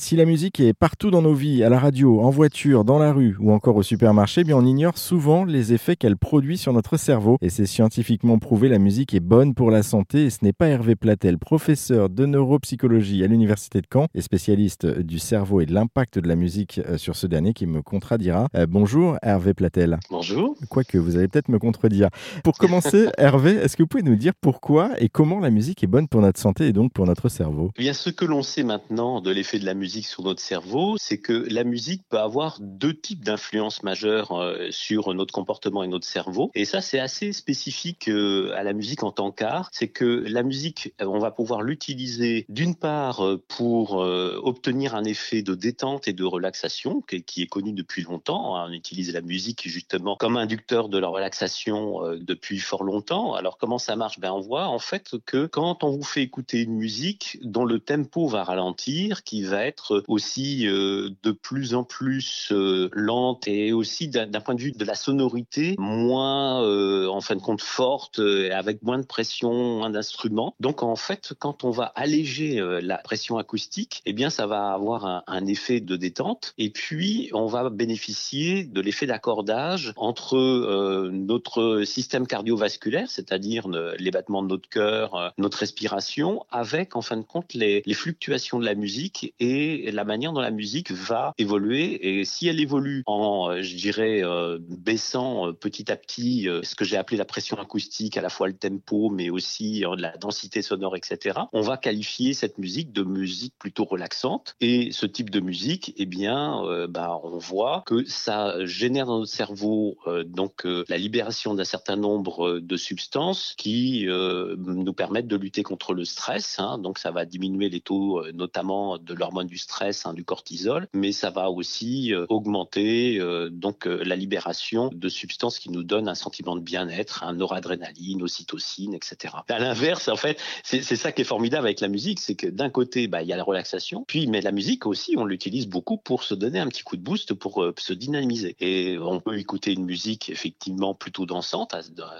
Si la musique est partout dans nos vies, à la radio, en voiture, dans la rue ou encore au supermarché, eh bien on ignore souvent les effets qu'elle produit sur notre cerveau. Et c'est scientifiquement prouvé, la musique est bonne pour la santé. Et ce n'est pas Hervé Platel, professeur de neuropsychologie à l'université de Caen et spécialiste du cerveau et de l'impact de la musique euh, sur ce dernier, qui me contredira. Euh, bonjour Hervé Platel. Bonjour. Quoique vous allez peut-être me contredire. Pour commencer, Hervé, est-ce que vous pouvez nous dire pourquoi et comment la musique est bonne pour notre santé et donc pour notre cerveau? Eh bien, ce que l'on sait maintenant de l'effet de la musique sur notre cerveau, c'est que la musique peut avoir deux types d'influences majeures euh, sur notre comportement et notre cerveau. Et ça, c'est assez spécifique euh, à la musique en tant qu'art. C'est que la musique, euh, on va pouvoir l'utiliser d'une part pour obtenir un effet de détente et de relaxation qui est connu depuis longtemps. On utilise la musique justement comme inducteur de la relaxation depuis fort longtemps. Alors comment ça marche? Ben on voit en fait que quand on vous fait écouter une musique dont le tempo va ralentir, qui va être aussi euh, de plus en plus euh, lente et aussi d'un point de vue de la sonorité moins euh, en fin de compte forte avec moins de pression, moins d'instruments. Donc en fait, quand on va alléger la pression acoustique, eh bien ça va avoir un, un effet de détente et puis on va bénéficier de l'effet d'accordage entre notre système cardiovasculaire, c'est-à-dire les battements de notre cœur, notre respiration, avec en fin de compte les, les fluctuations de la musique et la manière dont la musique va évoluer. Et si elle évolue en, euh, je dirais, euh, baissant euh, petit à petit ce que j'ai appelé la pression acoustique, à la fois le tempo, mais aussi la densité sonore, etc., on va qualifier cette musique de musique plutôt relaxante. Et ce type de musique, eh bien, bah, on voit que ça génère dans notre cerveau donc la libération d'un certain nombre de substances qui nous permettent de lutter contre le stress. Hein. donc, ça va diminuer les taux, notamment de l'hormone du stress, hein, du cortisol, mais ça va aussi euh, augmenter euh, donc euh, la libération de substances qui nous donnent un sentiment de bien-être, un noradrénaline, ocytocine, etc. À l'inverse, en fait, c'est ça qui est formidable avec la musique, c'est que d'un côté, bah, il y a la relaxation, puis mais la musique aussi, on l'utilise beaucoup pour se donner un petit coup de boost, pour se dynamiser. Et on peut écouter une musique effectivement plutôt dansante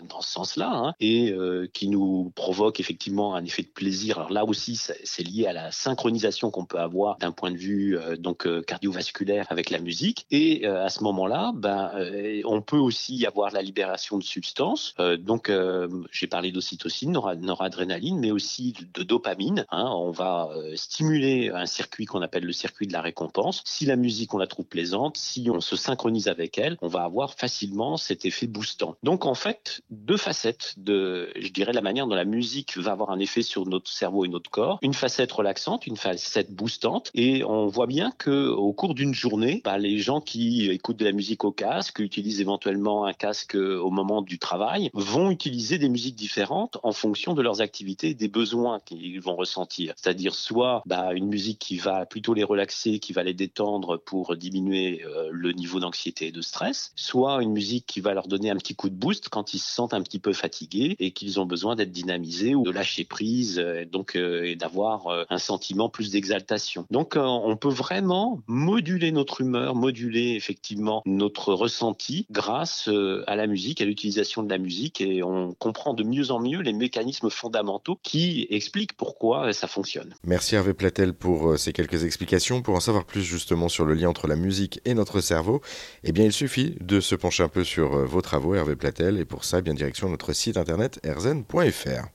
dans ce sens-là, hein, et qui nous provoque effectivement un effet de plaisir. Alors là aussi, c'est lié à la synchronisation qu'on peut avoir d'un point de vue euh, donc euh, cardiovasculaire avec la musique. Et euh, à ce moment-là, ben, on peut aussi avoir la libération de substances. donc, j'ai parlé d'ocytocine, noradrénaline, mais aussi de dopamine. Hein. On va stimuler un circuit qu'on appelle le circuit de la récompense. Si la musique, on la trouve plaisante, si on se synchronise avec elle, on va avoir facilement cet effet boostant. Donc, en fait, deux facettes de, je dirais, la manière dont la musique va avoir un effet sur notre cerveau et notre corps. Une facette relaxante, une facette boostante. Et on voit bien que au cours d'une journée, bah, les gens qui écoutent de la musique au casque, utilisent éventuellement un casque au moment du travail, vont utiliser des musiques différentes en fonction de leurs activités et des besoins qu'ils vont ressentir. C'est-à-dire soit bah, une musique qui va plutôt les relaxer, qui va les détendre pour diminuer euh, le niveau d'anxiété et de stress, soit une musique qui va leur donner un petit coup de boost quand ils se sentent un petit peu fatigués et qu'ils ont besoin d'être dynamisés ou de lâcher prise, euh, donc euh, et d'avoir un sentiment plus d'exaltation. Donc on peut vraiment moduler notre humeur, moduler effectivement notre ressenti grâce euh, à la musique, à l'utilisation de la musique et on comprend de mieux en mieux les mécanismes fondamentaux qui expliquent pourquoi ça fonctionne. Merci Hervé Platel pour euh, ces quelques explications. Pour en savoir plus justement sur le lien entre la musique et notre cerveau, eh bien il suffit de se pencher un peu sur euh, vos travaux Hervé Platel et pour ça, bien direction notre site internet erzen.fr.